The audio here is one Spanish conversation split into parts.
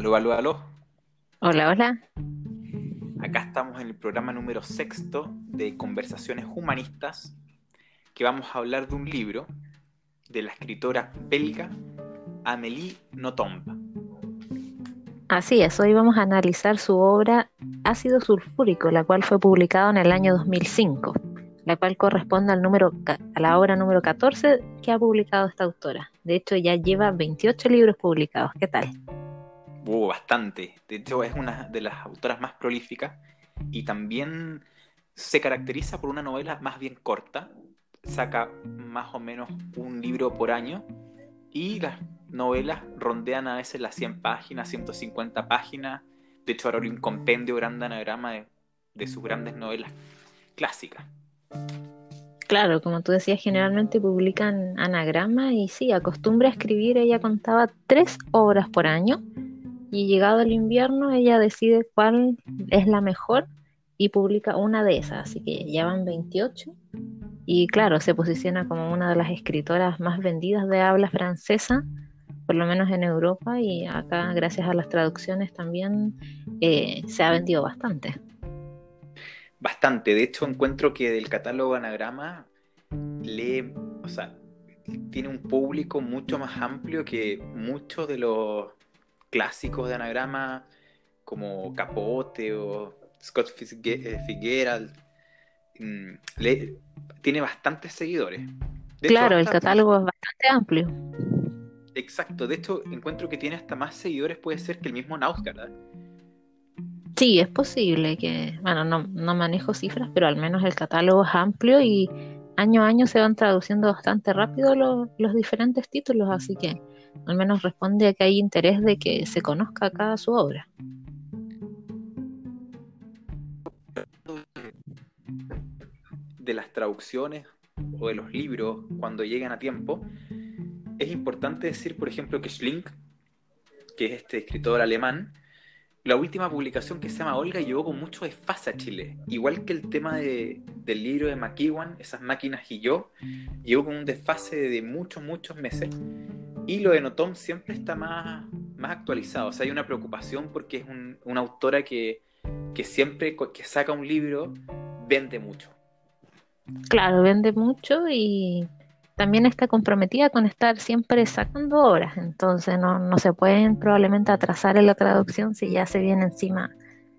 Aló, aló, aló. Hola, hola. Acá estamos en el programa número sexto de Conversaciones Humanistas, que vamos a hablar de un libro de la escritora belga Amélie Nothomb. Así es, hoy vamos a analizar su obra Ácido Sulfúrico, la cual fue publicada en el año 2005, la cual corresponde al número, a la obra número 14 que ha publicado esta autora. De hecho, ya lleva 28 libros publicados. ¿Qué tal? Bastante. De hecho, es una de las autoras más prolíficas y también se caracteriza por una novela más bien corta. Saca más o menos un libro por año y las novelas rondean a veces las 100 páginas, 150 páginas. De hecho, ahora un compendio grande anagrama de, de sus grandes novelas clásicas. Claro, como tú decías, generalmente publican anagrama y sí, acostumbra a escribir. Ella contaba tres obras por año y llegado el invierno ella decide cuál es la mejor y publica una de esas, así que ya van 28 y claro, se posiciona como una de las escritoras más vendidas de habla francesa, por lo menos en Europa y acá gracias a las traducciones también eh, se ha vendido bastante. Bastante, de hecho encuentro que del catálogo anagrama lee, o sea, tiene un público mucho más amplio que muchos de los clásicos de anagrama como Capote o Scott Fitzgerald. Mm, tiene bastantes seguidores. claro, el catálogo es bastante amplio. Exacto, de hecho encuentro que tiene hasta más seguidores, puede ser que el mismo. ¿verdad? Sí, es posible que, bueno, no, no manejo cifras, pero al menos el catálogo es amplio y año a año se van traduciendo bastante rápido los, los diferentes títulos, así que al menos responde a que hay interés de que se conozca acá su obra. De las traducciones o de los libros cuando llegan a tiempo, es importante decir, por ejemplo, que Schlink, que es este escritor alemán, la última publicación que se llama Olga llegó con mucho desfase a Chile. Igual que el tema de, del libro de McEwan, esas máquinas y yo, llegó con un desfase de muchos, muchos meses. Y lo de Notom siempre está más, más actualizado. O sea, hay una preocupación porque es una autora que, que siempre que saca un libro vende mucho. Claro, vende mucho y también está comprometida con estar siempre sacando obras. Entonces no, no se pueden probablemente atrasar en la traducción si ya se viene encima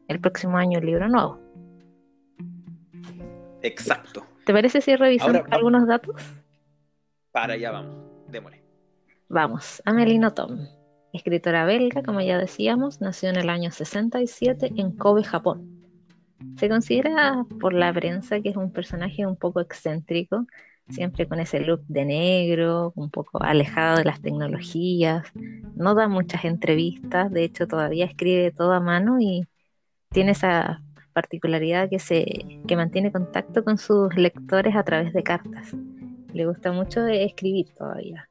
el próximo año el libro nuevo. Exacto. ¿Te parece si revisamos algunos datos? Para allá vamos, démosle. Vamos, Amélie Nothomb, escritora belga, como ya decíamos, nació en el año 67 en Kobe, Japón. Se considera por la prensa que es un personaje un poco excéntrico, siempre con ese look de negro, un poco alejado de las tecnologías, no da muchas entrevistas, de hecho todavía escribe todo a mano y tiene esa particularidad que se que mantiene contacto con sus lectores a través de cartas. Le gusta mucho escribir todavía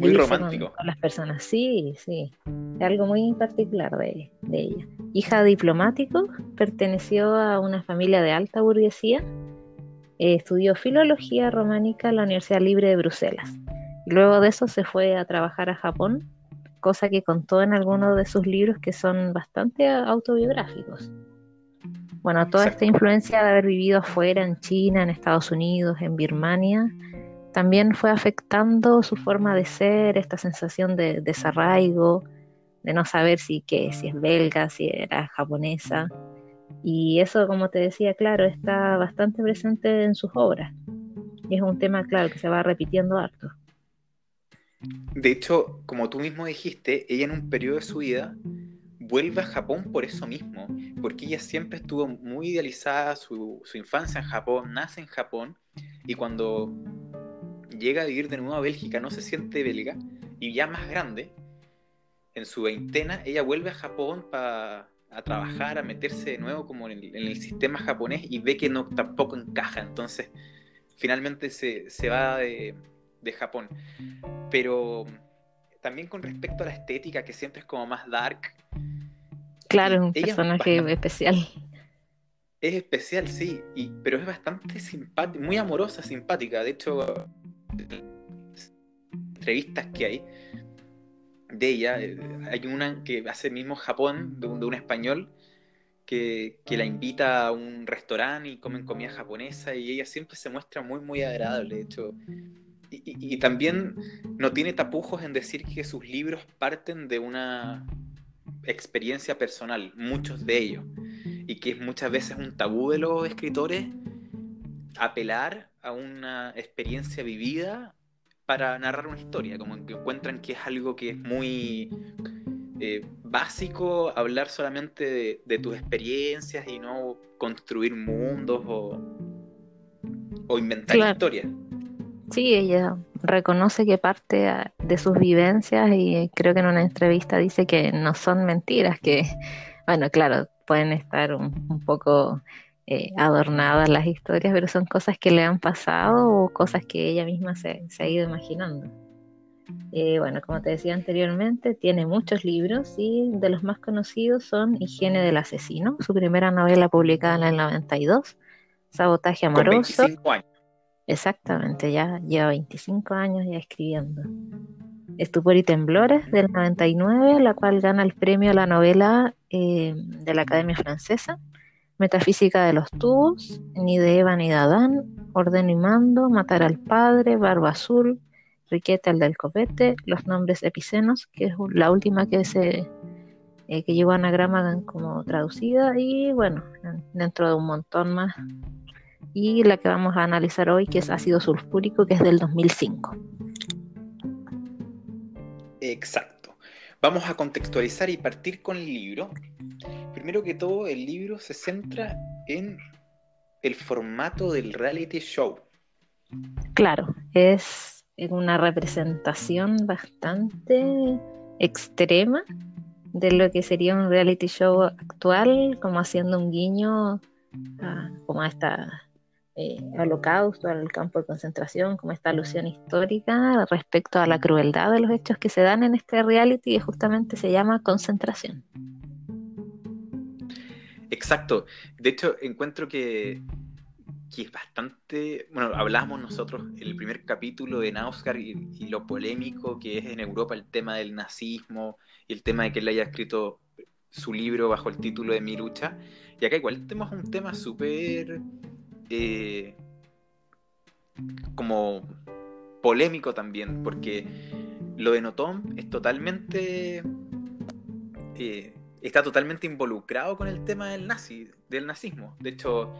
muy romántico. Con, las personas, sí, sí. Es algo muy particular de, ella. Hija de diplomático, perteneció a una familia de alta burguesía. Eh, estudió filología románica en la Universidad Libre de Bruselas. luego de eso se fue a trabajar a Japón, cosa que contó en algunos de sus libros que son bastante autobiográficos. Bueno, toda esta influencia de haber vivido afuera, en China, en Estados Unidos, en Birmania, también fue afectando su forma de ser, esta sensación de desarraigo, de no saber si, que, si es belga, si era japonesa. Y eso, como te decía, claro, está bastante presente en sus obras. Y es un tema, claro, que se va repitiendo harto. De hecho, como tú mismo dijiste, ella en un periodo de su vida vuelve a Japón por eso mismo, porque ella siempre estuvo muy idealizada, su, su infancia en Japón, nace en Japón, y cuando llega a vivir de nuevo a Bélgica, no se siente belga, y ya más grande, en su veintena, ella vuelve a Japón para a trabajar, a meterse de nuevo como en el, sistema japonés y ve que no tampoco encaja, entonces finalmente se, va de, Japón. Pero también con respecto a la estética, que siempre es como más dark. Claro, es un personaje especial. Es especial, sí, y, pero es bastante simpática, muy amorosa, simpática. De hecho, entrevistas que hay, de ella. Eh, hay una que hace mismo Japón, de un, español, que, la invita a un restaurante y comen comida japonesa y ella siempre se muestra muy, muy agradable. De hecho, y, también no tiene tapujos en decir que sus libros parten de una experiencia personal, muchos de ellos, y que es muchas veces un tabú de los escritores apelar a una experiencia vivida para narrar una historia, como que encuentran que es algo que es muy eh, básico hablar solamente de, tus experiencias y no construir mundos o, o inventar historias. Sí, ella reconoce que parte de sus vivencias y creo que en una entrevista dice que no son mentiras, que, bueno, claro, pueden estar un poco eh, adornadas las historias, pero son cosas que le han pasado o cosas que ella misma se, ha ido imaginando. Eh, bueno, como te decía anteriormente, tiene muchos libros y de los más conocidos son Higiene del Asesino, su primera novela publicada en el 92, Sabotaje Amoroso. 25 años. Exactamente, ya lleva 25 años ya escribiendo. Estupor y Temblores del 99, la cual gana el premio a la novela eh, de la Academia Francesa. Metafísica de los tubos, ni de Eva ni de Adán, Orden y mando, Matar al padre, Barba azul, Riquete al del copete, Los nombres epicenos, que es la última que se eh, que llegó a anagrama como traducida, y bueno, dentro de un montón más. Y la que vamos a analizar hoy, que es ácido sulfúrico, que es del 2005. Exacto. Vamos a contextualizar y partir con el libro, primero que todo, el libro se centra en el formato del reality show. Claro, es una representación bastante extrema de lo que sería un reality show actual, como haciendo un guiño a, como a esta eh, holocausto, al campo de concentración, como esta alusión histórica respecto a la crueldad de los hechos que se dan en este reality que justamente se llama concentración. Exacto. De hecho, encuentro que, es bastante. Bueno, hablamos nosotros en el primer capítulo de Nausgar y, lo polémico que es en Europa el tema del nazismo y el tema de que él haya escrito su libro bajo el título de Mi lucha. Y acá igual tenemos un tema súper. Eh, como polémico también, porque lo de Notom es totalmente. Eh, está totalmente involucrado con el tema del nazi, del nazismo. De hecho,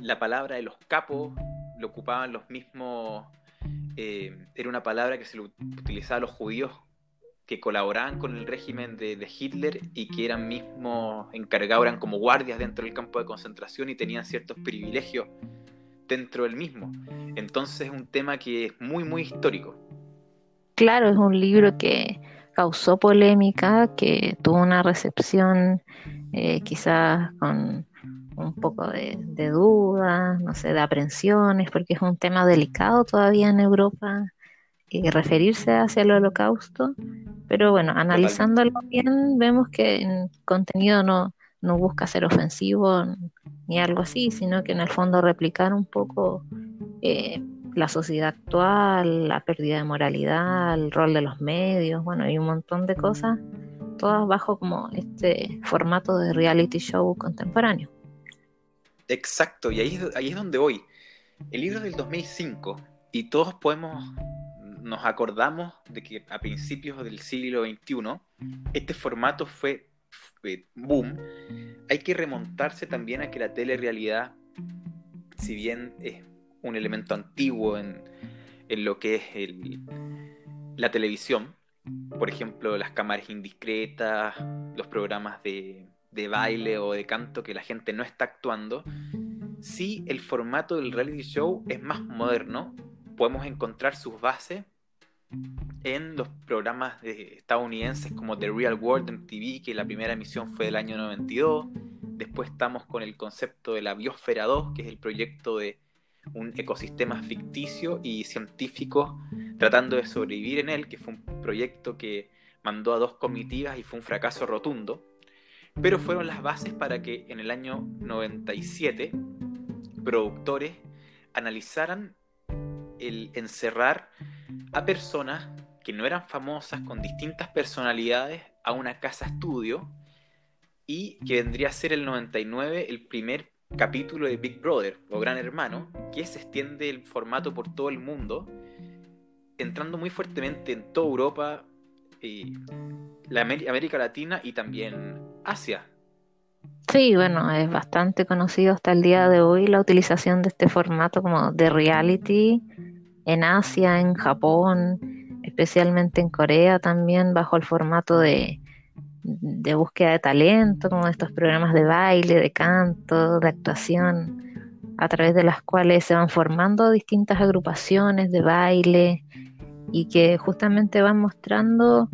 la palabra de los capos lo ocupaban los mismos. Eh, era una palabra que se lo utilizaba a los judíos que colaboraban con el régimen de, Hitler y que eran mismos encargados, eran como guardias dentro del campo de concentración y tenían ciertos privilegios dentro del mismo. Entonces es un tema que es muy, muy histórico. Claro, es un libro que causó polémica, que tuvo una recepción eh, quizás con un poco de, dudas, no sé, de aprensiones, porque es un tema delicado todavía en Europa y referirse hacia el holocausto, pero bueno, analizándolo bien, vemos que el contenido no, no busca ser ofensivo ni algo así, sino que en el fondo replicar un poco eh, la sociedad actual, la pérdida de moralidad, el rol de los medios, bueno, hay un montón de cosas, todas bajo como este formato de reality show contemporáneo. Exacto, y ahí, ahí es donde voy. El libro es del 2005 y todos podemos, nos acordamos de que a principios del siglo XXI este formato fue, fue boom. Hay que remontarse también a que la telerrealidad, si bien es un elemento antiguo en, lo que es la televisión. Por ejemplo, las cámaras indiscretas, los programas de, baile o de canto que la gente no está actuando. Si el formato del reality show es más moderno, podemos encontrar sus bases en los programas de estadounidenses como The Real World en TV, que la primera emisión fue del año 92. Después estamos con el concepto de la Biosfera 2, que es el proyecto de un ecosistema ficticio y científicos tratando de sobrevivir en él, que fue un proyecto que mandó a dos comitivas y fue un fracaso rotundo, pero fueron las bases para que en el año 97 productores analizaran el encerrar a personas que no eran famosas, con distintas personalidades, a una casa estudio y que vendría a ser el 99 el primer capítulo de Big Brother o Gran Hermano, que se extiende el formato por todo el mundo, entrando muy fuertemente en toda Europa, eh, la América Latina y también Asia. Sí, bueno, es bastante conocido hasta el día de hoy la utilización de este formato como de reality en Asia, en Japón, especialmente en Corea también bajo el formato de, de búsqueda de talento, como estos programas de baile, de canto, de actuación, a través de las cuales se van formando distintas agrupaciones de baile y que justamente van mostrando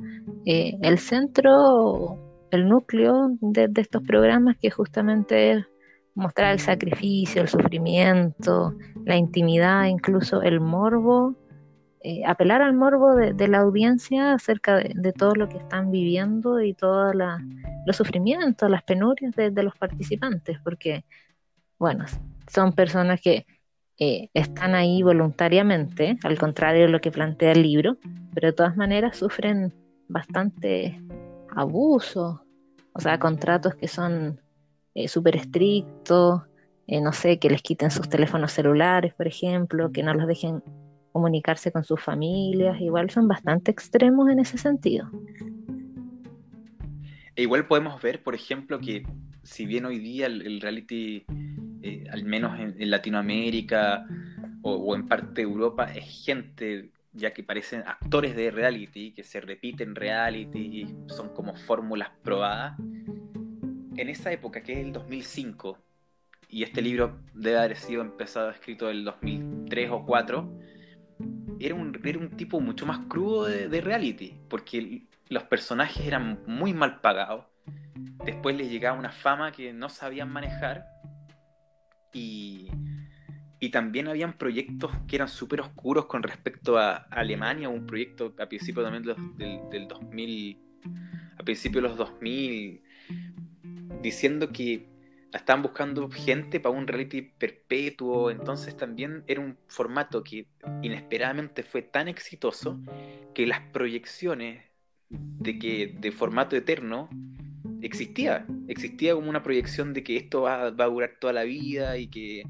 eh, el centro el núcleo de, estos programas que justamente es mostrar el sacrificio, el sufrimiento, la intimidad, incluso el morbo, eh, apelar al morbo de, la audiencia acerca de, todo lo que están viviendo y todos los sufrimientos, las penurias de, los participantes, porque, bueno, son personas que eh, están ahí voluntariamente, al contrario de lo que plantea el libro, pero de todas maneras sufren bastante abuso, o sea, contratos que son eh, súper estrictos, eh, no sé, que les quiten sus teléfonos celulares, por ejemplo, que no los dejen comunicarse con sus familias, igual son bastante extremos en ese sentido. E igual podemos ver, por ejemplo, que si bien hoy día el, reality, eh, al menos en, Latinoamérica o, o, en parte de Europa, es gente ya que parecen actores de reality, que se repiten reality, son como fórmulas probadas. En esa época, que es el 2005, y este libro debe haber sido empezado escrito el 2003 o 2004, era un, era un tipo mucho más crudo de, reality, porque los personajes eran muy mal pagados, después les llegaba una fama que no sabían manejar, y y también habían proyectos que eran súper oscuros con respecto a Alemania, un proyecto a principios también del, del 2000, a principios de los 2000, diciendo que estaban buscando gente para un reality perpetuo, entonces también era un formato que inesperadamente fue tan exitoso que las proyecciones de que de formato eterno existía, existía como una proyección de que esto va, va a durar toda la vida y que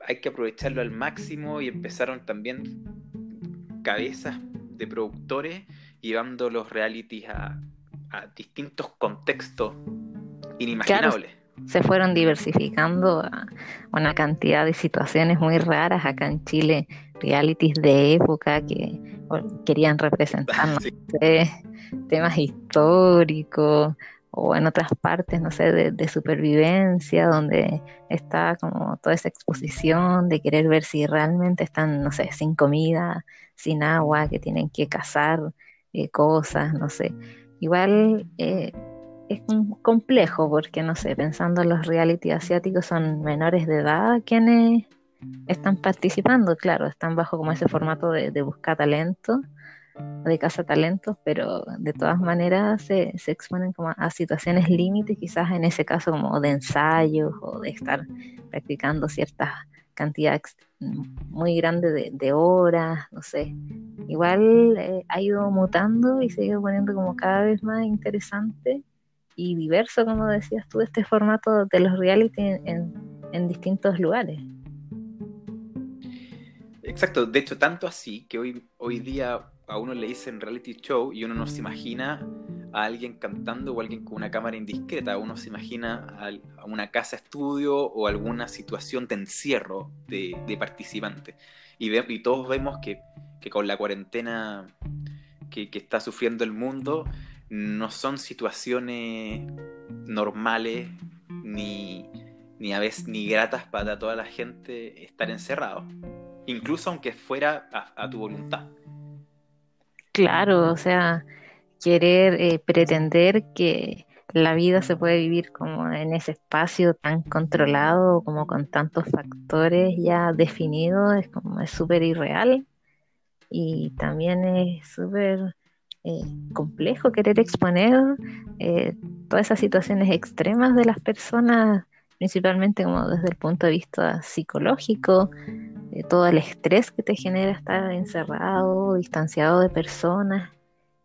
hay que aprovecharlo al máximo y empezaron también cabezas de productores llevando los realities a, distintos contextos inimaginables. Se fueron diversificando a una cantidad de situaciones muy raras acá en Chile, realities de época que querían representar temas históricos o en otras partes, no sé, de, supervivencia, donde está como toda esa exposición de querer ver si realmente están, no sé, sin comida, sin agua, que tienen que cazar eh, cosas, no sé. Igual eh, es complejo porque, no sé, pensando en los reality asiáticos son menores de edad quienes están participando, claro, están bajo como ese formato de, buscar talento de casa talentos, pero de todas maneras se, se exponen como a situaciones límites, quizás en ese caso como de ensayos o de estar practicando ciertas cantidades muy grandes de, horas, no sé. Igual eh, ha ido mutando y se ha ido poniendo como cada vez más interesante y diverso, como decías tú, este formato de los reality en, en distintos lugares. Exacto, de hecho, tanto así que hoy, hoy día a uno le dicen reality show y uno no se imagina a alguien cantando o alguien con una cámara indiscreta, uno se imagina a, una casa estudio o alguna situación de encierro de, participantes. Y, y, todos vemos que, con la cuarentena que, está sufriendo el mundo, no son situaciones normales ni, ni a veces ni gratas para toda la gente estar encerrado, incluso aunque fuera a tu voluntad. Claro, o sea, querer eh, pretender que la vida se puede vivir como en ese espacio tan controlado, como con tantos factores ya definidos, es como es súper irreal y también es súper eh, complejo querer exponer eh, todas esas situaciones extremas de las personas, principalmente como desde el punto de vista psicológico, de todo el estrés que te genera estar encerrado, distanciado de personas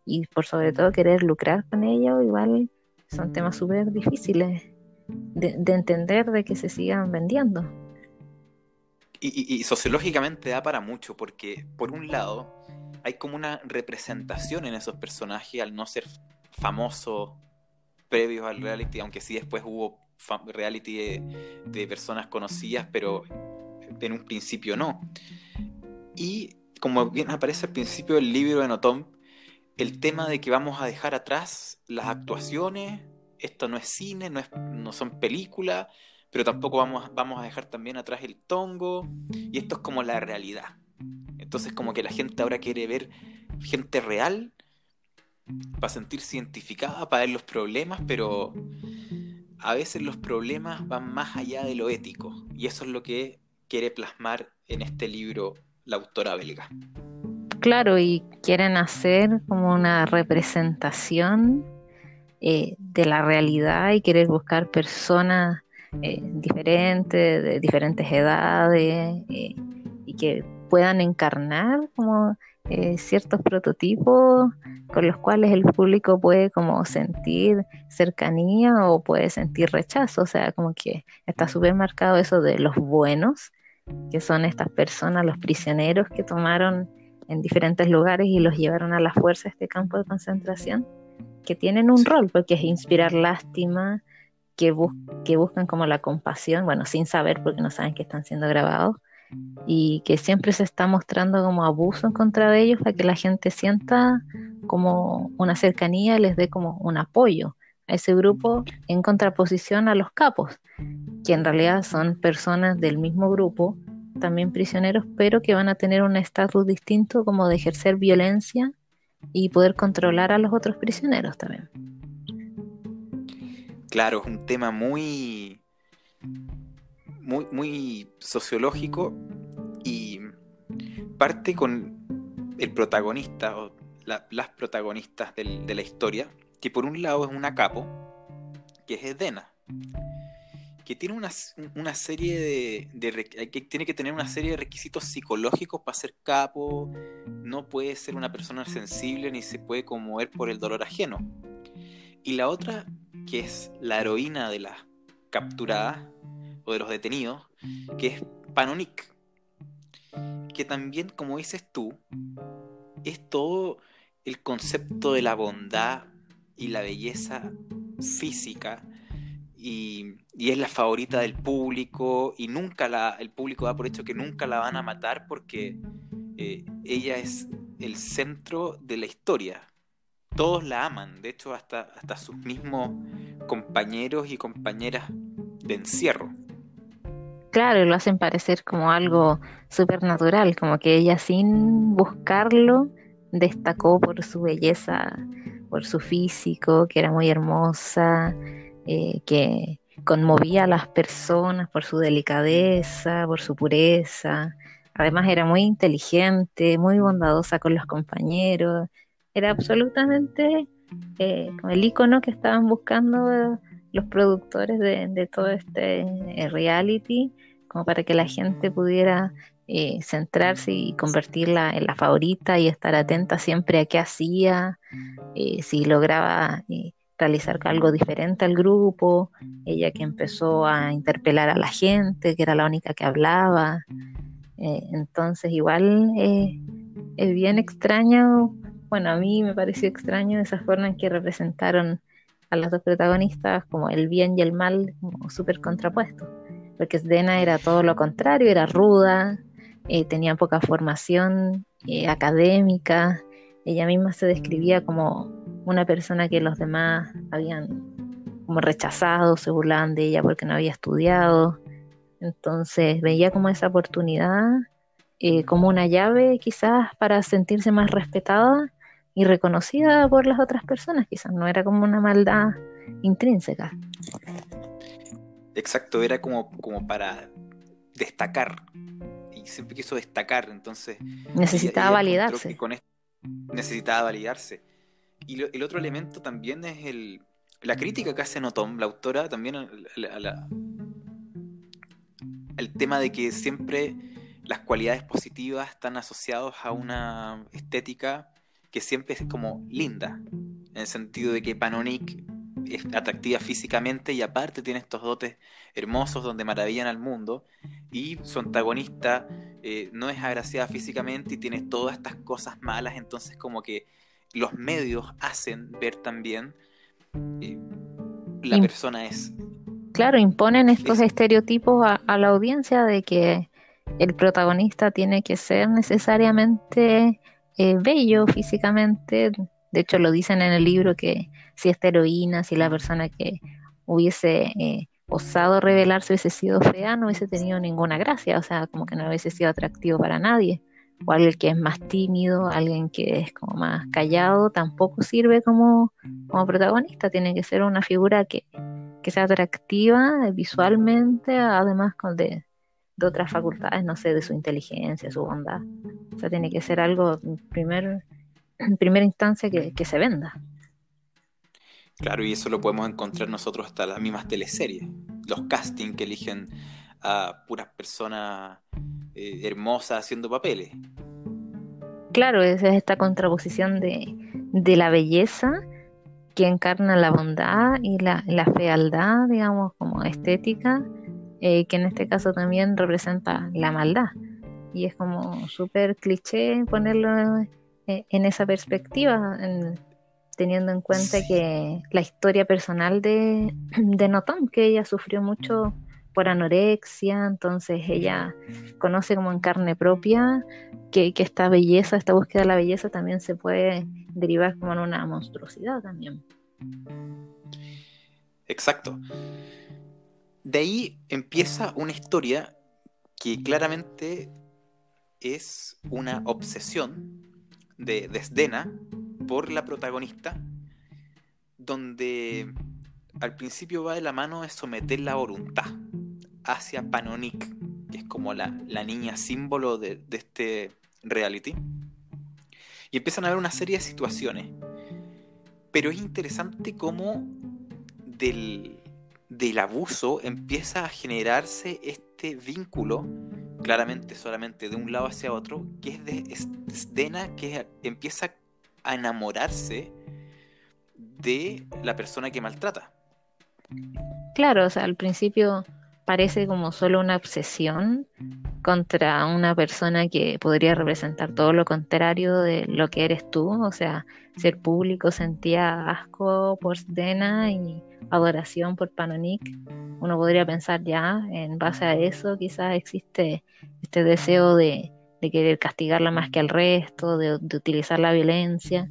y por sobre todo querer lucrar con ello, igual son temas súper difíciles de, entender de que se sigan vendiendo. Y, sociológicamente da para mucho, porque por un lado hay como una representación en esos personajes al no ser famosos previos al reality, aunque sí después hubo reality de, de personas conocidas, pero en un principio no. Y como bien aparece al principio del libro de Notom, el tema de que vamos a dejar atrás las actuaciones, esto no es cine, no, es, no son películas, pero tampoco vamos, vamos a dejar también atrás el tongo, y esto es como la realidad. Entonces como que la gente ahora quiere ver gente real para sentirse identificada, para ver los problemas, pero a veces los problemas van más allá de lo ético, y eso es lo que quiere plasmar en este libro la autora belga. Claro, y quieren hacer como una representación eh, de la realidad y querer buscar personas eh, diferentes, de diferentes edades, eh, y que puedan encarnar como ciertos prototipos con los cuales el público puede como sentir cercanía o puede sentir rechazo, o sea, como que está súper marcado eso de los buenos que son estas personas, los prisioneros que tomaron en diferentes lugares y los llevaron a la fuerza a este campo de concentración, que tienen un rol, porque es inspirar lástima, que, que buscan como la compasión, bueno, sin saber porque no saben que están siendo grabados, y que siempre se está mostrando como abuso en contra de ellos para que la gente sienta como una cercanía, les dé como un apoyo a ese grupo en contraposición a los capos, que en realidad son personas del mismo grupo, también prisioneros, pero que van a tener un estatus distinto como de ejercer violencia y poder controlar a los otros prisioneros también. Claro, es un tema muy, muy, sociológico y parte con el protagonista o las protagonistas de la historia, que por un lado es una capo, que es Edena, que tiene una, serie de, que tiene que tener una serie de requisitos psicológicos para ser capo, no puede ser una persona sensible ni se puede conmover por el dolor ajeno. Y la otra, que es la heroína de las capturadas o de los detenidos, que es Panonik, que también, como dices tú, es todo el concepto de la bondad y la belleza física y, es la favorita del público y nunca la, el público da por hecho que nunca la van a matar porque eh, ella es el centro de la historia. Todos la aman, de hecho hasta, hasta sus mismos compañeros y compañeras de encierro. Claro, lo hacen parecer como algo supernatural, como que ella sin buscarlo destacó por su belleza por su físico, que era muy hermosa, eh, que conmovía a las personas por su delicadeza, por su pureza. Además era muy inteligente, muy bondadosa con los compañeros. Era absolutamente eh, el icono que estaban buscando los productores de, todo este eh, reality, como para que la gente pudiera centrarse y convertirla en la favorita y estar atenta siempre a qué hacía, eh, si lograba eh, realizar algo diferente al grupo, ella que empezó a interpelar a la gente, que era la única que hablaba. Eh, entonces igual es bien extraño, bueno, a mí me pareció extraño esa forma en que representaron a las dos protagonistas como el bien y el mal como súper contrapuestos, porque Dena era todo lo contrario, era ruda, tenía poca formación académica, ella misma se describía como una persona que los demás habían como rechazado, se burlaban de ella porque no había estudiado. Entonces veía como esa oportunidad, eh, como una llave quizás para sentirse más respetada y reconocida por las otras personas, quizás no era como una maldad intrínseca. Exacto, era como, como para destacar. Y siempre quiso destacar, entonces... Necesitaba validarse necesitaba validarse. Y el otro elemento también es el, la crítica que hace Notom, la autora, también a el tema de que siempre las cualidades positivas están asociadas a una estética que siempre es como linda, en el sentido de que Panonic es atractiva físicamente y aparte tiene estos dotes hermosos donde maravillan al mundo y su antagonista eh, no es agraciada físicamente y tiene todas estas cosas malas, entonces como que los medios hacen ver también eh, la persona es. Claro, imponen estos estereotipos a, la audiencia de que el protagonista tiene que ser necesariamente eh, bello físicamente. De hecho, lo dicen en el libro que si esta heroína, si la persona que hubiese eh, osado revelarse hubiese sido fea, no hubiese tenido ninguna gracia, o sea, como que no hubiese sido atractivo para nadie. O alguien que es más tímido, alguien que es como más callado, tampoco sirve como, como protagonista, tiene que ser una figura que, que sea atractiva visualmente, además con de, de otras facultades, no sé, de su inteligencia, su bondad. O sea, tiene que ser algo en, primer, primera instancia que, que se venda. Claro, y eso lo podemos encontrar nosotros hasta las mismas teleseries. Los castings que eligen a puras personas eh, hermosas haciendo papeles. Claro, esa es esta contraposición de, la belleza que encarna la bondad y la, fealdad, digamos, como estética, eh, que en este caso también representa la maldad. Y es como súper cliché ponerlo eh, en esa perspectiva, teniendo en cuenta que la historia personal de, de Notom, que ella sufrió mucho por anorexia, entonces ella conoce como en carne propia que, que, esta belleza, esta búsqueda de la belleza también se puede derivar como en una monstruosidad también. Exacto. De ahí empieza una historia que claramente es una obsesión de Desdena por la protagonista, donde al principio va de la mano de someter la voluntad hacia Panonic, que es como la, niña símbolo de, este reality. Y empiezan a haber una serie de situaciones. Pero es interesante cómo del, del abuso empieza a generarse este vínculo, claramente solamente de un lado hacia otro, que es de Sdena, que empieza a enamorarse de la persona que maltrata. Claro, o sea, al principio parece como solo una obsesión contra una persona que podría representar todo lo contrario de lo que eres tú, o sea, ser público sentía asco por Dena y adoración por Panonic. Uno podría pensar ya, en base a eso, quizás existe este deseo de, querer castigarla más que al resto, de, utilizar la violencia,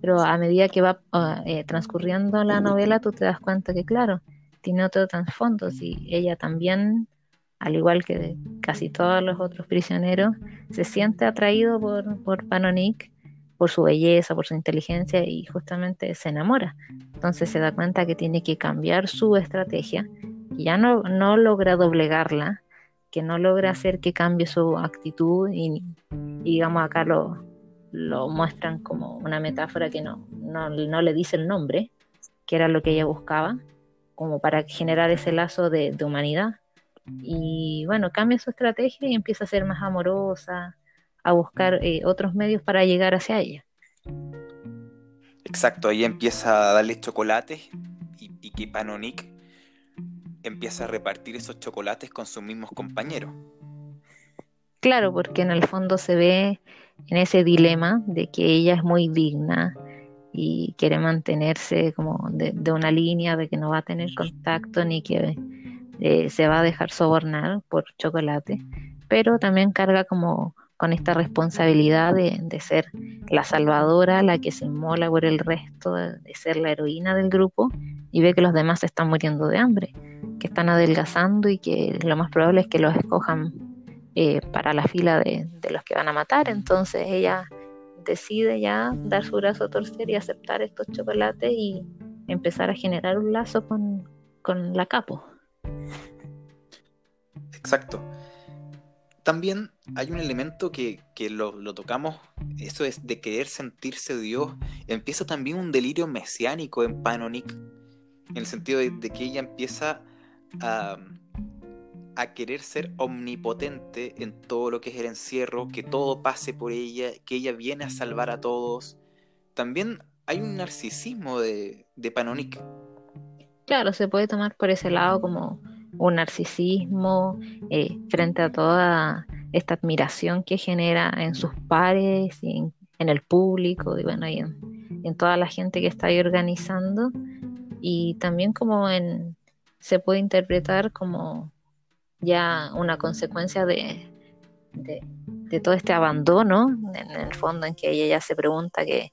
pero a medida que va eh, transcurriendo la novela tú te das cuenta que, claro, tiene otro trasfondo. y ella también, al igual que casi todos los otros prisioneros, se siente atraído por, por Panonic, por su belleza, por su inteligencia y justamente se enamora. Entonces se da cuenta que tiene que cambiar su estrategia, ya no, no logra doblegarla, que no logra hacer que cambie su actitud y, digamos acá lo, lo muestran como una metáfora que no, no, no le dice el nombre, que era lo que ella buscaba, como para generar ese lazo de, humanidad. Y bueno, cambia su estrategia y empieza a ser más amorosa, a buscar eh, otros medios para llegar hacia ella. Exacto, ella empieza a darle chocolates y, y que Panonic empieza a repartir esos chocolates con sus mismos compañeros. Claro, porque en el fondo se ve en ese dilema de que ella es muy digna, y quiere mantenerse como de, una línea de que no va a tener contacto ni que eh, se va a dejar sobornar por chocolate, pero también carga como con esta responsabilidad de, ser la salvadora, la que se inmola por el resto, de, ser la heroína del grupo y ve que los demás se están muriendo de hambre, que están adelgazando y que lo más probable es que los escojan eh, para la fila de, de los que van a matar. Entonces ella decide ya dar su brazo a torcer y aceptar estos chocolates y empezar a generar un lazo con, la capo. Exacto. También hay un elemento que, lo, tocamos, eso es de querer sentirse Dios. Empieza también un delirio mesiánico en Panonic, en el sentido de, que ella empieza a, querer ser omnipotente en todo lo que es el encierro, que todo pase por ella, que ella viene a salvar a todos. También hay un narcisismo de, Panonic. Claro, se puede tomar por ese lado como un narcisismo eh, frente a toda esta admiración que genera en sus pares y en, el público y bueno, y en, toda la gente que está ahí organizando y también como en se puede interpretar como ya una consecuencia de, de, todo este abandono, en el fondo en que ella ya se pregunta que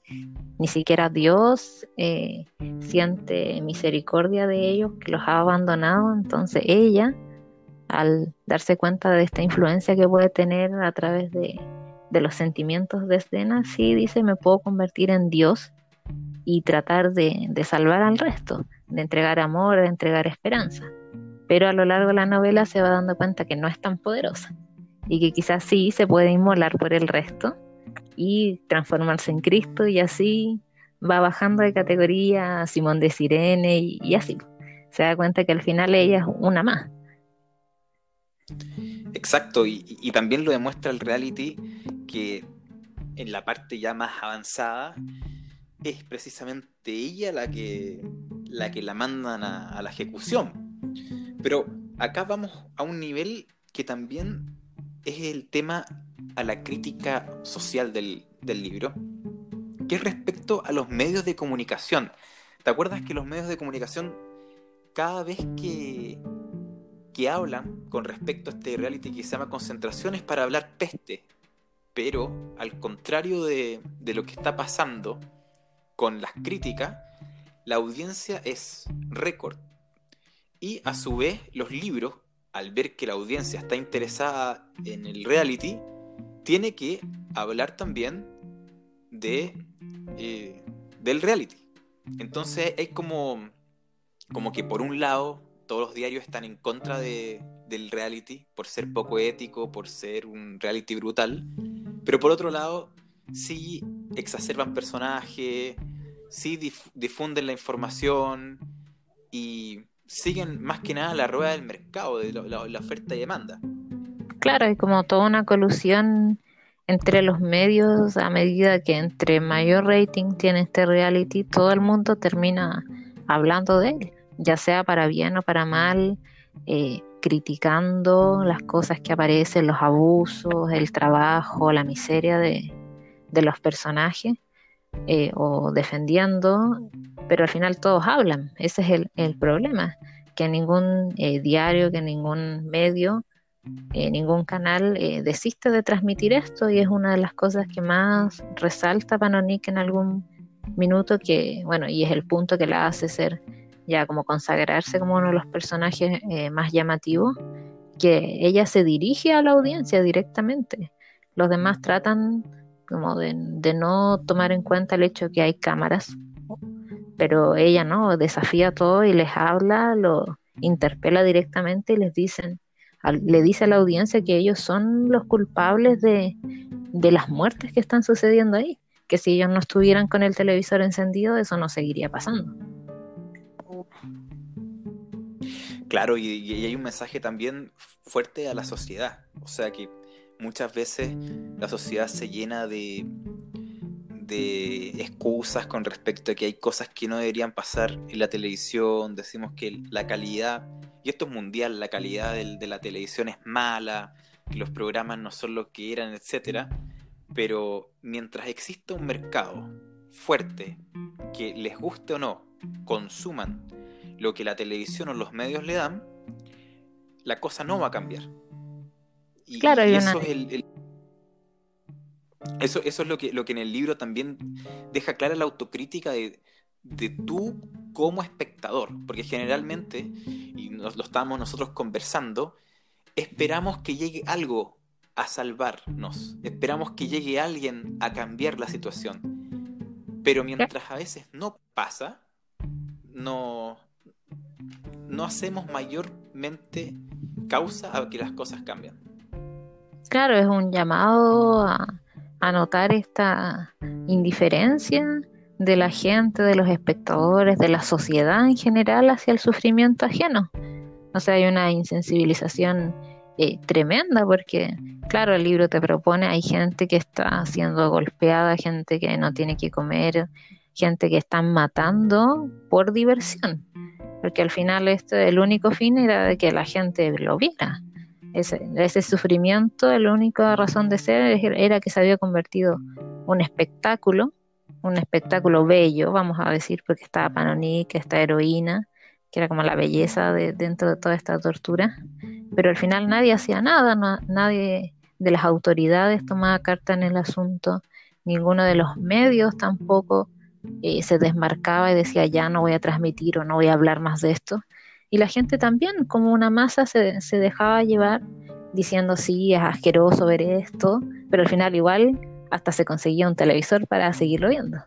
ni siquiera Dios eh, siente misericordia de ellos, que los ha abandonado, entonces ella, al darse cuenta de esta influencia que puede tener a través de, los sentimientos de escena, sí dice, me puedo convertir en Dios y tratar de, de salvar al resto, de entregar amor, de entregar esperanza. Pero a lo largo de la novela se va dando cuenta que no es tan poderosa y que quizás sí se puede inmolar por el resto y transformarse en Cristo y así va bajando de categoría Simón de Sirene y, así. Se da cuenta que al final ella es una más. Exacto, y, también lo demuestra el reality que en la parte ya más avanzada es precisamente ella la que la, que la mandan a la ejecución. Pero acá vamos a un nivel que también es el tema a la crítica social del, libro, que es respecto a los medios de comunicación. ¿Te acuerdas que los medios de comunicación, cada vez que, que hablan con respecto a este reality que se llama Concentraciones para hablar peste, pero al contrario de lo que está pasando con las críticas, la audiencia es récord. Y a su vez, los libros al ver que la audiencia está interesada en el reality, tiene que hablar también de, eh, del reality. Entonces es como, como que por un lado todos los diarios están en contra de, del reality por ser poco ético, por ser un reality brutal, pero por otro lado sí exacerban personajes, sí difunden la información y siguen más que nada la rueda del mercado, de la, oferta y demanda. Claro, hay como toda una colusión entre los medios a medida que entre mayor rating tiene este reality, todo el mundo termina hablando de él, ya sea para bien o para mal, eh, criticando las cosas que aparecen, los abusos, el trabajo, la miseria de, los personajes, eh, o defendiendo pero al final todos hablan, ese es el, problema, que ningún eh, diario, que ningún medio, eh, ningún canal desiste de transmitir esto y es una de las cosas que más resalta Panonic en algún minuto, que bueno, y es el punto que la hace ser ya como consagrarse como uno de los personajes más llamativos, que ella se dirige a la audiencia directamente. Los demás tratan como de, no tomar en cuenta el hecho que hay cámaras pero ella no, desafía todo y les habla, lo interpela directamente y les dicen, le dice a la audiencia que ellos son los culpables de, las muertes que están sucediendo ahí, que si ellos no estuvieran con el televisor encendido, eso no seguiría pasando. Claro, y, y, hay un mensaje también fuerte a la sociedad. O sea que muchas veces la sociedad se llena de, de excusas con respecto a que hay cosas que no deberían pasar en la televisión, decimos que la calidad, y esto es mundial, la calidad de la televisión es mala, que los programas no son lo que eran, etc. Pero mientras exista un mercado fuerte, que les guste o no, consuman lo que la televisión o los medios le dan, la cosa no va a cambiar. Y, claro, eso es el eso, eso es lo que, lo que en el libro también deja clara la autocrítica de, de tú como espectador, porque generalmente, y nos, lo estamos nosotros conversando, esperamos que llegue algo a salvarnos, esperamos que llegue alguien a cambiar la situación, pero mientras a veces no pasa, no, no hacemos mayormente causa a que las cosas cambien. Claro, es un llamado a, notar esta indiferencia de la gente, de los espectadores, de la sociedad en general hacia el sufrimiento ajeno. O sea, hay una insensibilización eh, tremenda porque, claro, el libro te propone, hay gente que está siendo golpeada, gente que no tiene que comer, gente que están matando por diversión, porque al final este, el único fin era de que la gente lo viera. Ese, ese sufrimiento, la única razón de ser era que se había convertido un espectáculo, un espectáculo bello, vamos a decir, porque estaba Panonique, esta heroína, que era como la belleza de, dentro de toda esta tortura, pero al final nadie hacía nada, nadie de las autoridades tomaba carta en el asunto, ninguno de los medios tampoco eh, se desmarcaba y decía ya no voy a transmitir o no voy a hablar más de esto. Y la gente también, como una masa, se, se dejaba llevar diciendo sí, es asqueroso ver esto, pero al final igual hasta se conseguía un televisor para seguirlo viendo.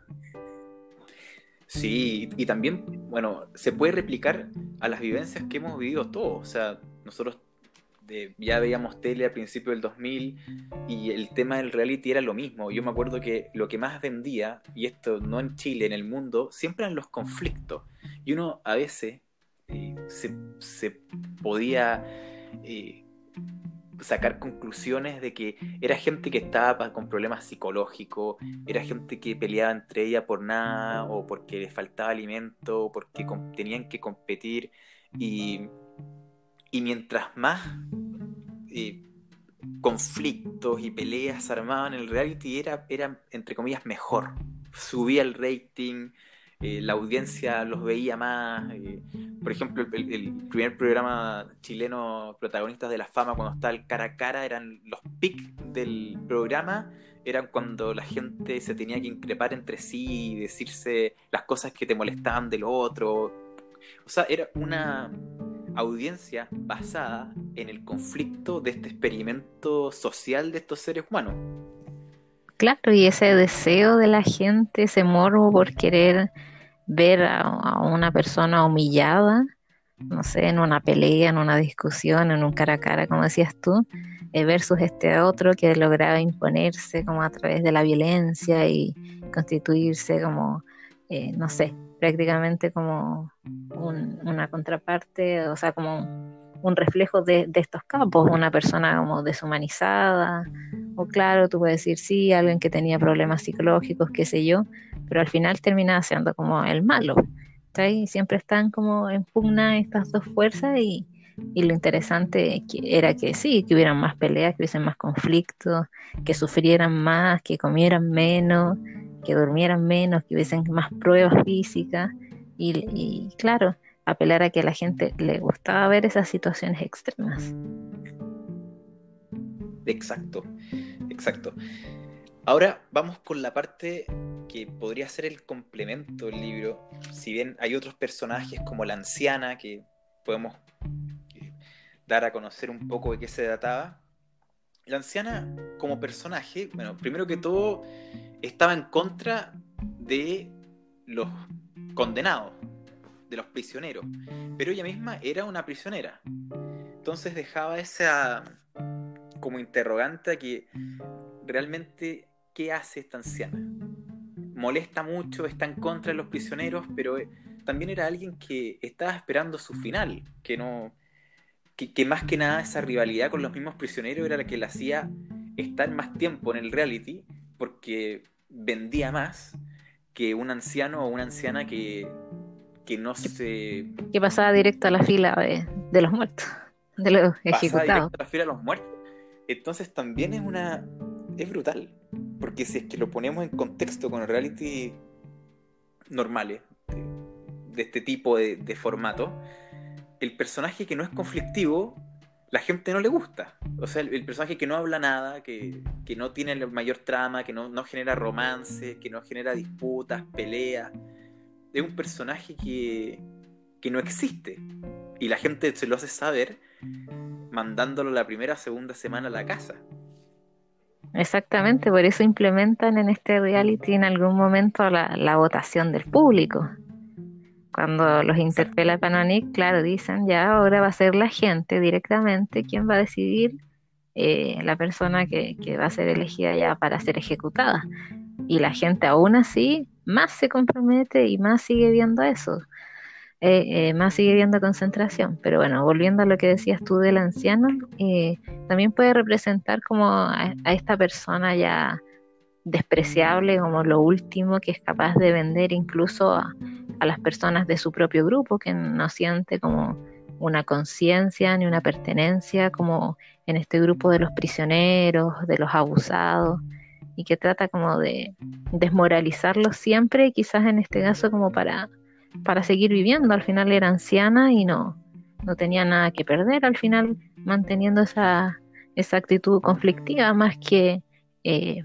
Sí, y también, bueno, se puede replicar a las vivencias que hemos vivido todos. O sea, nosotros ya veíamos tele a principios del 2000 y el tema del reality era lo mismo. Yo me acuerdo que lo que más vendía, y esto no en Chile, en el mundo, siempre eran los conflictos. Y uno a veces eh, se, podía eh, sacar conclusiones de que era gente que estaba con problemas psicológicos, era gente que peleaba entre ella por nada, o porque les faltaba alimento, o porque tenían que competir. Y, y mientras más eh, conflictos y peleas armaban en el reality, era, era, entre comillas, mejor. Subía el rating, eh, la audiencia los veía más. Eh, por ejemplo, el, primer programa chileno Protagonistas de la Fama, cuando estaba el cara a cara, eran los pics del programa, eran cuando la gente se tenía que increpar entre sí y decirse las cosas que te molestaban del otro. O sea, era una audiencia basada en el conflicto de este experimento social de estos seres humanos. Claro, y ese deseo de la gente, ese morbo por querer ver a, una persona humillada, no sé, en una pelea, en una discusión, en un cara a cara, como decías tú, eh, versus este otro que lograba imponerse como a través de la violencia y constituirse como, eh, no sé, prácticamente como una contraparte, o sea, como un reflejo de, estos campos, una persona como deshumanizada, o claro, tú puedes decir sí, alguien que tenía problemas psicológicos, qué sé yo, pero al final terminaba siendo como el malo. ¿sí? Siempre están como en pugna estas dos fuerzas y, y lo interesante era que sí, que hubieran más peleas, que hubiesen más conflictos, que sufrieran más, que comieran menos, que durmieran menos, que hubiesen más pruebas físicas y claro, apelar a que a la gente le gustaba ver esas situaciones extremas. Exacto, exacto. Ahora vamos con la parte que podría ser el complemento del libro. Si bien hay otros personajes como la anciana que podemos eh, dar a conocer un poco de qué se trataba. La anciana como personaje, bueno, primero que todo estaba en contra de los condenados, de los prisioneros, pero ella misma era una prisionera. Entonces dejaba esa como interrogante que realmente qué hace esta anciana. Molesta mucho, está en contra de los prisioneros, pero eh, también era alguien que estaba esperando su final, que no que, más que nada esa rivalidad con los mismos prisioneros era la que le hacía estar más tiempo en el reality porque vendía más que un anciano o una anciana que, que no se... Que pasaba directo a la fila de, los muertos, de los ejecutados. a la fila de los muertos. Entonces también es una... es brutal. Porque si es que lo ponemos en contexto con reality normales, de, este tipo de, formato, el personaje que no es conflictivo, la gente no le gusta. O sea, el, personaje que no habla nada, que, no tiene el mayor trama, que no, no, genera romance, que no genera disputas, peleas, es un personaje que, que no existe. Y la gente se lo hace saber mandándolo la primera o segunda semana a la casa. Exactamente, por eso implementan en este reality en algún momento la, votación del público. Cuando los interpela Panonic, claro, dicen ya ahora va a ser la gente directamente quien va a decidir eh, la persona que, que, va a ser elegida ya para ser ejecutada. Y la gente aún así más se compromete y más sigue viendo eso. eh, eh, más sigue viendo concentración. Pero bueno, volviendo a lo que decías tú del anciano, eh, también puede representar como a, esta persona ya despreciable, como lo último que es capaz de vender incluso a, a las personas de su propio grupo, que no siente como una conciencia ni una pertenencia, como en este grupo de los prisioneros, de los abusados, y que trata como de desmoralizarlos siempre, quizás en este caso como para para seguir viviendo. Al final era anciana y no, no tenía nada que perder, al final manteniendo esa, esa actitud conflictiva más que eh,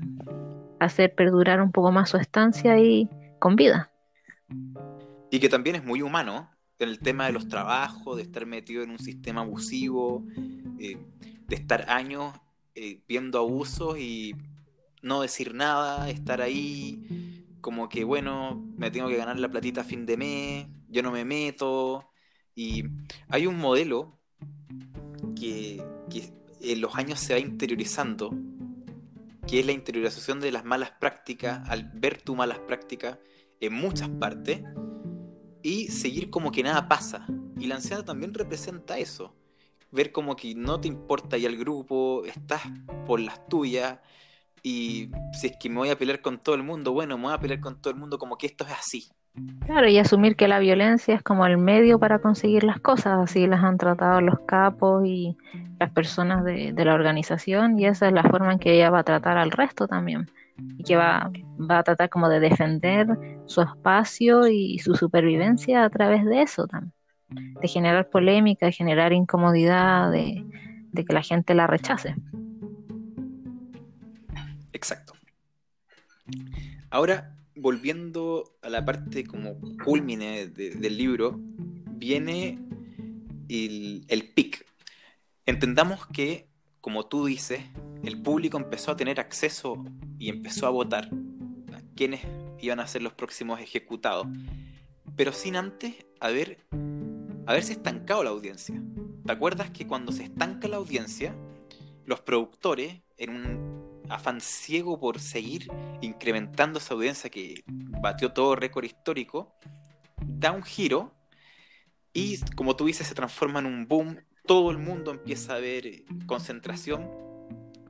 hacer perdurar un poco más su estancia ahí con vida. Y que también es muy humano en el tema de los trabajos, de estar metido en un sistema abusivo, eh, de estar años eh, viendo abusos y no decir nada, estar ahí como que, bueno, me tengo que ganar la platita a fin de mes, yo no me meto. Y hay un modelo que, en los años se va interiorizando, que es la interiorización de las malas prácticas, al ver tu malas prácticas en muchas partes, y seguir como que nada pasa. Y la ansiedad también representa eso. Ver como que no te importa ya el grupo, estás por las tuyas, y si es que me voy a pelear con todo el mundo, bueno, me voy a pelear con todo el mundo como que esto es así. Claro, y asumir que la violencia es como el medio para conseguir las cosas, así las han tratado los capos y las personas de, la organización, y esa es la forma en que ella va a tratar al resto también, y que va, va a tratar como de defender su espacio y su supervivencia a través de eso también, de generar polémica, de generar incomodidad, de que la gente la rechace. Exacto. Ahora, volviendo a la parte como culmine del libro, viene el, el pic. Entendamos que, como tú dices, el público empezó a tener acceso y empezó a votar a quienes iban a ser los próximos ejecutados, pero sin antes haber, haberse estancado la audiencia. ¿Te acuerdas que cuando se estanca la audiencia, los productores, en un afán ciego por seguir incrementando esa audiencia que batió todo récord histórico, da un giro y, como tú dices, se transforma en un boom. Todo el mundo empieza a ver concentración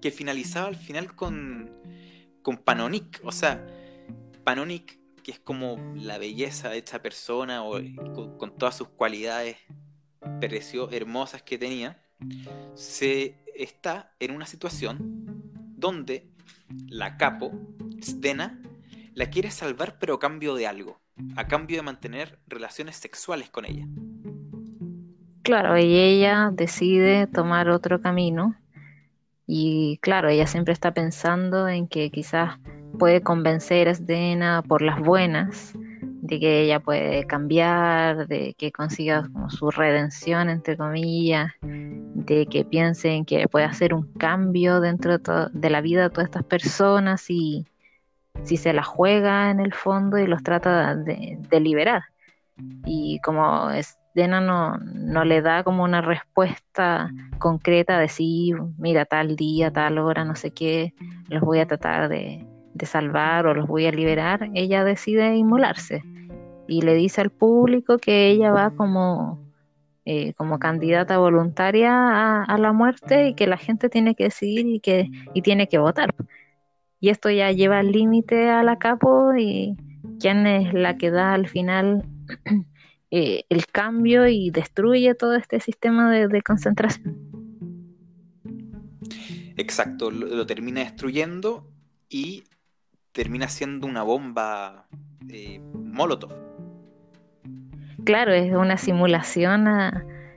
que finalizaba al final con, con Panonic. O sea, Panonic, que es como la belleza de esta persona o, con, con todas sus cualidades pareció hermosas que tenía, se está en una situación donde la capo, Stena, la quiere salvar pero a cambio de algo, a cambio de mantener relaciones sexuales con ella. Claro, y ella decide tomar otro camino y claro, ella siempre está pensando en que quizás puede convencer a Stena por las buenas, de que ella puede cambiar, de que consiga como su redención, entre comillas, que piensen que puede hacer un cambio dentro de, la vida de todas estas personas y si se la juega en el fondo y los trata de, liberar. Y como Dena no, no le da como una respuesta concreta de sí, mira, tal día, tal hora, no sé qué, los voy a tratar de, de salvar o los voy a liberar, ella decide inmolarse y le dice al público que ella va como, eh, como candidata voluntaria a, la muerte y que la gente tiene que decidir y que y tiene que votar. Y esto ya lleva al límite a la capo y quién es la que da al final eh, el cambio y destruye todo este sistema de, concentración. Exacto, lo termina destruyendo y termina siendo una bomba eh, Molotov. Claro, es una simulación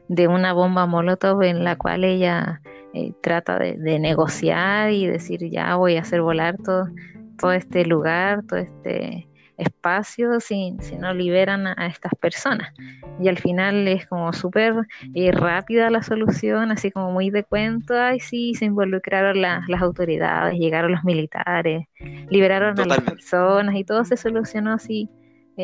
de una bomba Molotov en la cual ella eh, trata de, negociar y decir ya voy a hacer volar todo, todo este lugar, todo este espacio si, si no liberan a, estas personas. Y al final es como súper eh, rápida la solución, así como muy de cuento, ay sí, se involucraron las autoridades, llegaron los militares, liberaron a las personas y todo se solucionó así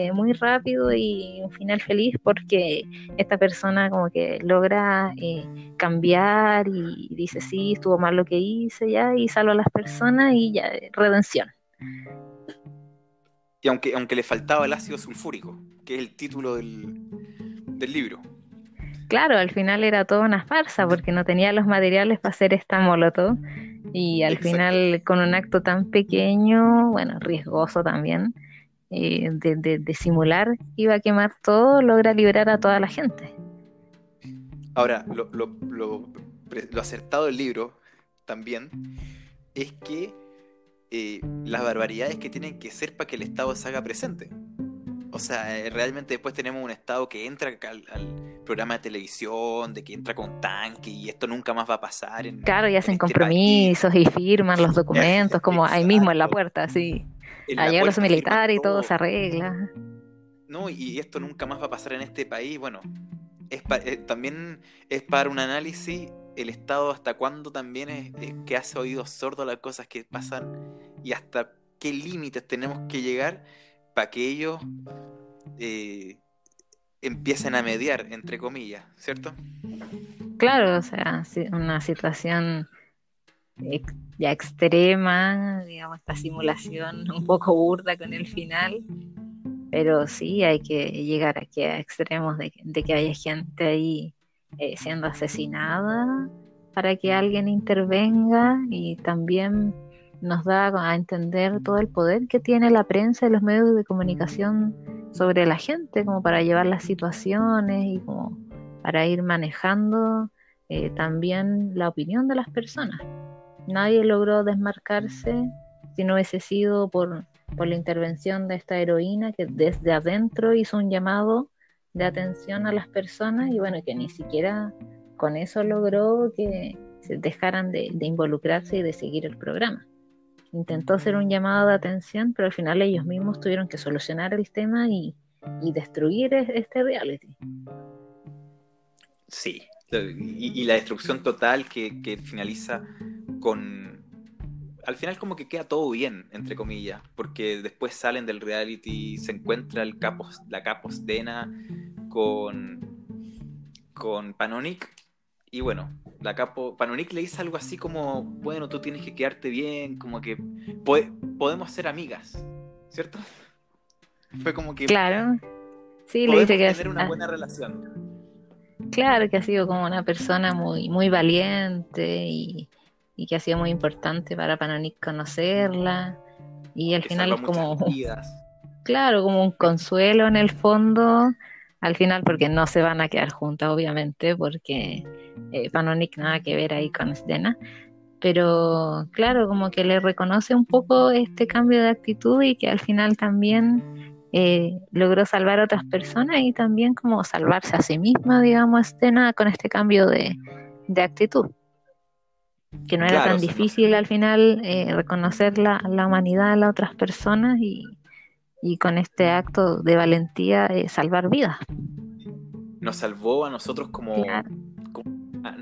eh, muy rápido y un final feliz porque esta persona como que logra eh, cambiar y dice sí, estuvo mal lo que hice ya y salva a las personas y ya, redención. Y aunque, aunque le faltaba el ácido sulfúrico, que es el título del, del libro. Claro, al final era toda una farsa porque no tenía los materiales para hacer esta molotov y al final con un acto tan pequeño, bueno, riesgoso también, eh, de, simular iba a quemar todo, logra liberar a toda la gente. Ahora, lo, lo, lo, acertado del libro también es que eh, las barbaridades que tienen que ser para que el Estado se haga presente. O sea, eh, realmente después tenemos un Estado que entra al, programa de televisión, de que entra con tanque y esto nunca más va a pasar. En, claro, y hacen este compromisos y firman los documentos, como ahí mismo en la puerta, así. Allá los militares y todo se arregla. No, y esto nunca más va a pasar en este país. Bueno, es eh, también es para un análisis el Estado hasta cuándo también es, que hace oídos sordos las cosas que pasan y hasta qué límites tenemos que llegar para que ellos eh, empiecen a mediar, entre comillas, ¿cierto? Claro, o sea, una situación ya extrema, digamos, esta simulación un poco burda con el final, pero sí hay que llegar aquí a extremos de, que haya gente ahí eh, siendo asesinada para que alguien intervenga y también nos da a entender todo el poder que tiene la prensa y los medios de comunicación sobre la gente, como para llevar las situaciones y como para ir manejando eh, también la opinión de las personas. Nadie logró desmarcarse si no hubiese sido por, por la intervención de esta heroína que desde adentro hizo un llamado de atención a las personas y bueno, que ni siquiera con eso logró que se dejaran de involucrarse y de seguir el programa intentó hacer un llamado de atención, pero al final ellos mismos tuvieron que solucionar el tema y, destruir este reality. Sí, y, la destrucción total que, finaliza con... Al final como que queda todo bien, entre comillas, porque después salen del reality, se encuentra el capos, la Capostena con, con Panonic y bueno, la capo, Panonic le dice algo así como, bueno, tú tienes que quedarte bien, como que podemos ser amigas, ¿cierto? Fue como que... Claro. Sí, le dice que tener una buena relación. Claro, que ha sido como una persona muy, muy valiente y, que ha sido muy importante para Panonic conocerla. Y al final es como... Claro, como un consuelo en el fondo al final porque no se van a quedar juntas, obviamente, porque eh, Panonic nada que ver ahí con Stena. Pero claro, como que le reconoce un poco este cambio de actitud y que al final también eh, logró salvar a otras personas y también como salvarse a sí misma, digamos, Stena con este cambio de, actitud. Que no era tan difícil al final eh, reconocer la, la humanidad de las otras personas y, y con este acto de valentía eh, salvar vidas. Nos salvó a nosotros como,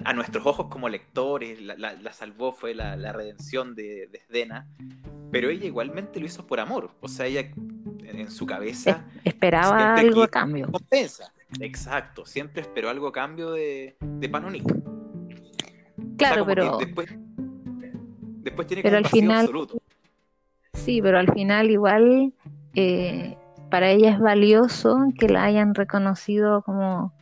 a, nuestros ojos como lectores, la, salvó, fue la, redención de, de pero ella igualmente lo hizo por amor, o sea, ella en su cabeza... esperaba algo a cambio. Compensa. Exacto, siempre esperó algo a cambio de, de Panonic. Claro, pero... Después, después tiene pero al final, absoluto. Sí, pero al final igual eh, para ella es valioso que la hayan reconocido como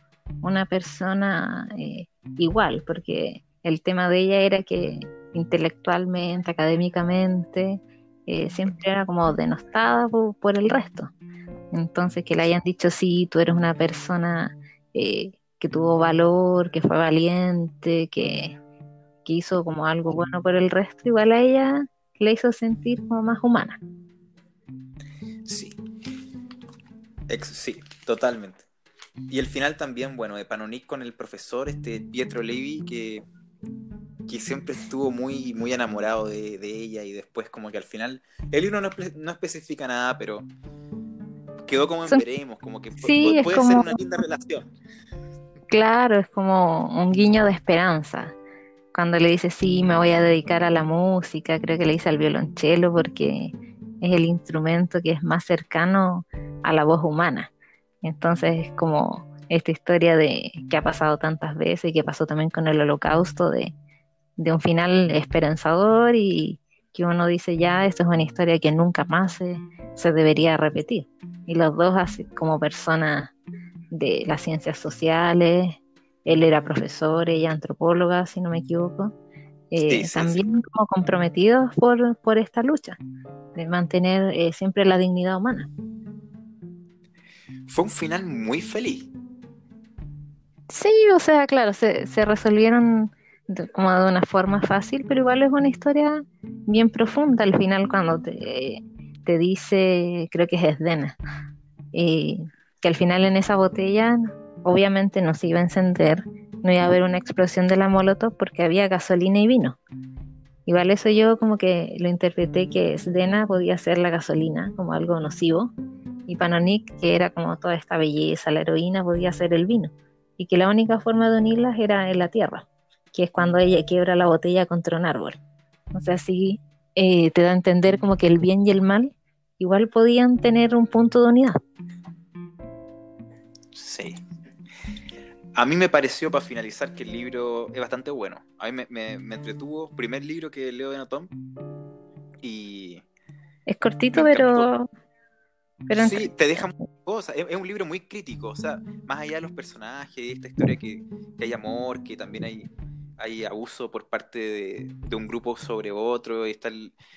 una persona eh, igual, porque el tema de ella era que intelectualmente, académicamente, eh, siempre era como denostada por, el resto. Entonces que le hayan dicho, sí, tú eres una persona que tuvo valor, que fue valiente, que, que hizo como algo bueno por el resto, igual a ella le hizo sentir como más humana. Sí. sí, totalmente. Y el final también, bueno, de Panonic con el profesor, este Pietro Levi, que, que siempre estuvo muy, muy enamorado de, ella y después como que al final, el libro no, no especifica nada, pero quedó como en veremos, como que puede, ser una linda relación. Claro, es como un guiño de esperanza. Cuando le dice, sí, me voy a dedicar a la música, creo que le dice al violonchelo porque es el instrumento que es más cercano a la voz humana. Entonces es como esta historia de que ha pasado tantas veces y que pasó también con el holocausto de, un final esperanzador y que uno dice ya, esto es una historia que nunca más se, debería repetir. Y los dos como personas de las ciencias sociales, él era profesor, ella antropóloga, si no me equivoco, eh, también como comprometidos por, por, esta lucha de mantener eh, siempre la dignidad humana. Fue un final muy feliz. Sí, o sea, claro, se, se resolvieron como de una forma fácil, pero igual es una historia bien profunda al final cuando te, te dice, creo que es Esdena, eh, que al final en esa botella obviamente no se iba a encender, no iba a haber una explosión de la molotov porque había gasolina y vino. Igual eso yo como que lo interpreté que Esdena podía ser la gasolina como algo nocivo y Panonik que era como toda esta belleza, la heroína podía ser el vino y que la única forma de unirlas era en la tierra que es cuando ella quiebra la botella contra un árbol. O sea, sí eh, te da a entender como que el bien y el mal igual podían tener un punto de unidad. Sí. A mí me pareció, para finalizar, que el libro es bastante bueno. A mí me, entretuvo. Primer libro que leo de Notom. Y. Es cortito, pero. sí, te deja cosas. Es, un libro muy crítico. O sea, más allá de los personajes, de esta historia que, que hay amor, que también hay hay abuso por parte de, un grupo sobre otro, está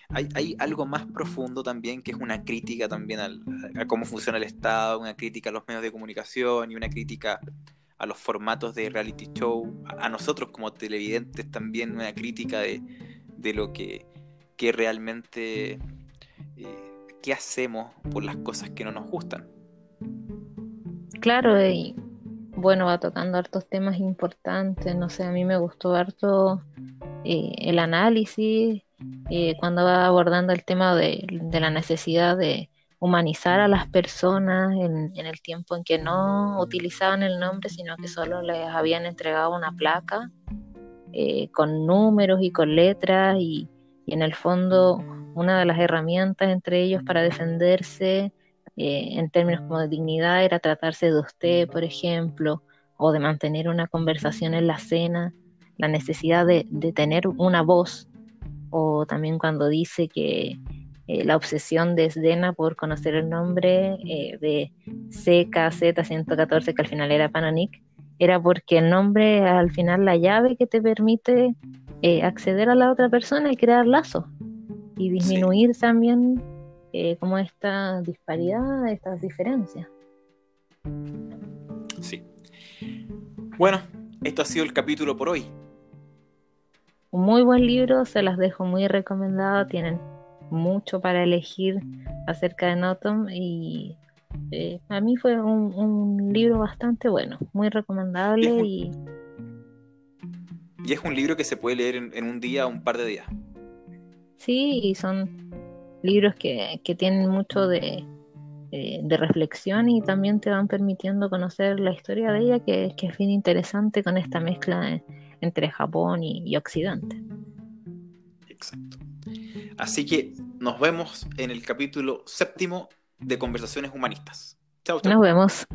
hay, hay, algo más profundo también que es una crítica también a cómo funciona el Estado, una crítica a los medios de comunicación y una crítica a los formatos de reality show, a, nosotros como televidentes también una crítica de, lo que, que realmente, eh, qué hacemos por las cosas que no nos gustan. Claro, y bueno, va tocando hartos temas importantes, no sé, a mí me gustó harto eh, el análisis, eh, cuando va abordando el tema de, la necesidad de humanizar a las personas en, el tiempo en que no utilizaban el nombre, sino que solo les habían entregado una placa eh, con números y con letras y, y en el fondo una de las herramientas entre ellos para defenderse eh, en términos como de dignidad era tratarse de usted, por ejemplo, o de mantener una conversación en la cena, la necesidad de, tener una voz, o también cuando dice que eh, la obsesión de Sdena por conocer el nombre eh, de CKZ114, que al final era Panonik, era porque el nombre al final la llave que te permite acceder a la otra persona y crear lazos y disminuir también eh, como esta disparidad, estas diferencias. Sí. Bueno, esto ha sido el capítulo por hoy. Un muy buen libro, se las dejo muy recomendado, tienen mucho para elegir acerca de Notom y eh, a mí fue un, libro bastante bueno, muy recomendable y, y... es un libro que se puede leer en, en un día o un par de días. Sí, y son libros que, tienen mucho de, reflexión y también te van permitiendo conocer la historia de ella, que, es bien interesante con esta mezcla entre Japón y, Occidente. Exacto. Así que nos vemos en el capítulo séptimo de Conversaciones Humanistas. Chao, chao. Nos vemos.